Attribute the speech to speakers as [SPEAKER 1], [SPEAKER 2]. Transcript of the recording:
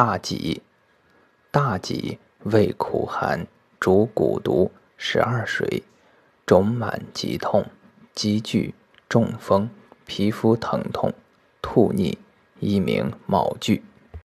[SPEAKER 1] 大戟，大戟味苦寒，主蛊毒，十二水，肿满急痛，积聚中风，皮肤疼痛，吐逆，一名卯具。